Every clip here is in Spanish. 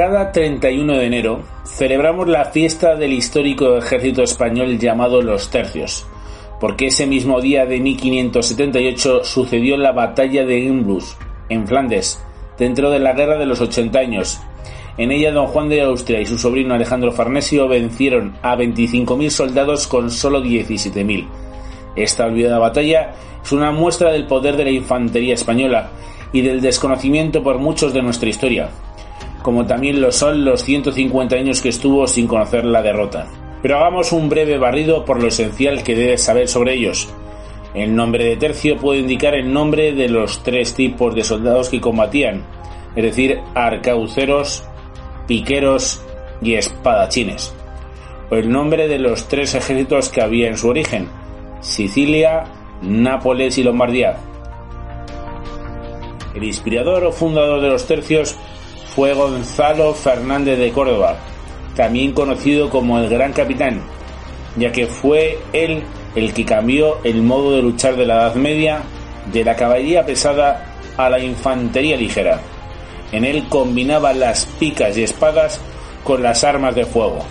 Cada 31 de enero celebramos la fiesta del histórico ejército español llamado los Tercios, porque ese mismo día de 1578 sucedió la batalla de Gimblus, en Flandes, dentro de la Guerra de los 80 años. En ella don Juan de Austria y su sobrino Alejandro Farnesio vencieron a 25.000 soldados con solo 17.000. Esta olvidada batalla es una muestra del poder de la infantería española y del desconocimiento por muchos de nuestra historia, como también lo son los 150 años que estuvo sin conocer la derrota. Pero hagamos un breve barrido por lo esencial que debes saber sobre ellos. El nombre de tercio puede indicar el nombre de los tres tipos de soldados que combatían, es decir, arcauceros, piqueros y espadachines, o el nombre de los tres ejércitos que había en su origen, Sicilia, Nápoles y Lombardía. El inspirador o fundador de los tercios fue Gonzalo Fernández de Córdoba, también conocido como el Gran Capitán, ya que fue él el que cambió el modo de luchar de la Edad Media de la caballería pesada a la infantería ligera. En él combinaba las picas y espadas con las armas de fuego.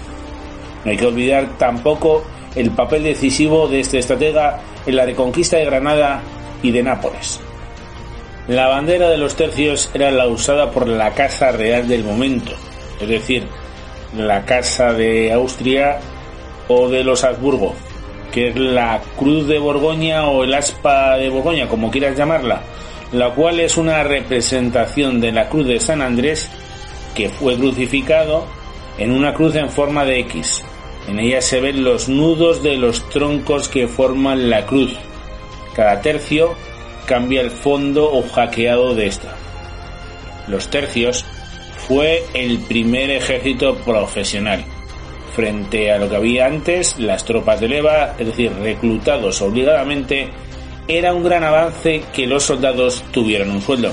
No hay que olvidar tampoco el papel decisivo de este estratega en la reconquista de Granada y de Nápoles. La bandera de los tercios era la usada por la Casa Real del momento, es decir, la Casa de Austria o de los Habsburgo, que es la Cruz de Borgoña o el Aspa de Borgoña, como quieras llamarla, la cual es una representación de la Cruz de San Andrés que fue crucificado en una cruz en forma de X. En ella se ven los nudos de los troncos que forman la cruz. Cada tercio cambia el fondo o hackeado de esta. Los tercios fue el primer ejército profesional. Frente a lo que había antes, las tropas de leva, es decir, reclutados obligadamente, era un gran avance que los soldados tuvieran un sueldo.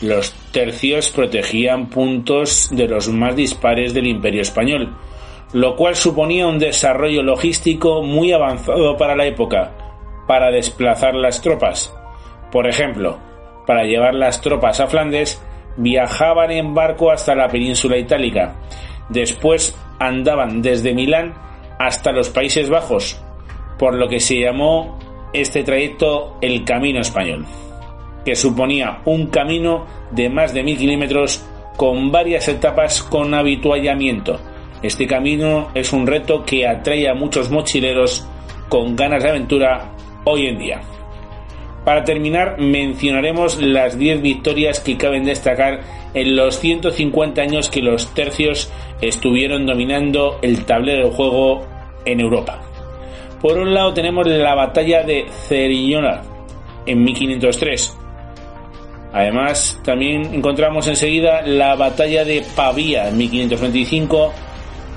Los tercios protegían puntos de los más dispares del imperio español, lo cual suponía un desarrollo logístico muy avanzado para la época, para desplazar las tropas. Por ejemplo, para llevar las tropas a Flandes, viajaban en barco hasta la península itálica. Después andaban desde Milán hasta los Países Bajos, por lo que se llamó este trayecto el Camino Español, que suponía un camino de más de mil kilómetros con varias etapas con habituallamiento. Este camino es un reto que atrae a muchos mochileros con ganas de aventura hoy en día. Para terminar, mencionaremos las 10 victorias que caben destacar en los 150 años que los tercios estuvieron dominando el tablero de juego en Europa. Por un lado tenemos la batalla de Cerillona en 1503. Además, también encontramos enseguida la batalla de Pavía en 1525,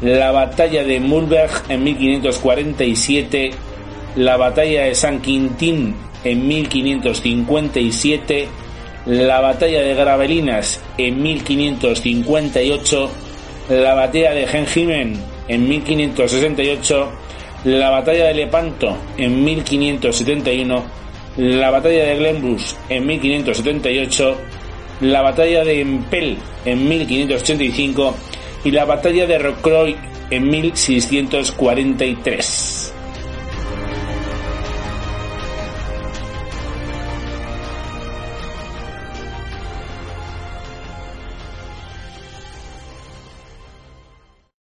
la batalla de Mulberg en 1547, la batalla de San Quintín en 1557, la batalla de Gravelinas en 1558, la batalla de Gengimen en 1568, la batalla de Lepanto en 1571, la batalla de Glenbrus en 1578, la batalla de Empel en 1585 y la batalla de Rocroi en 1643.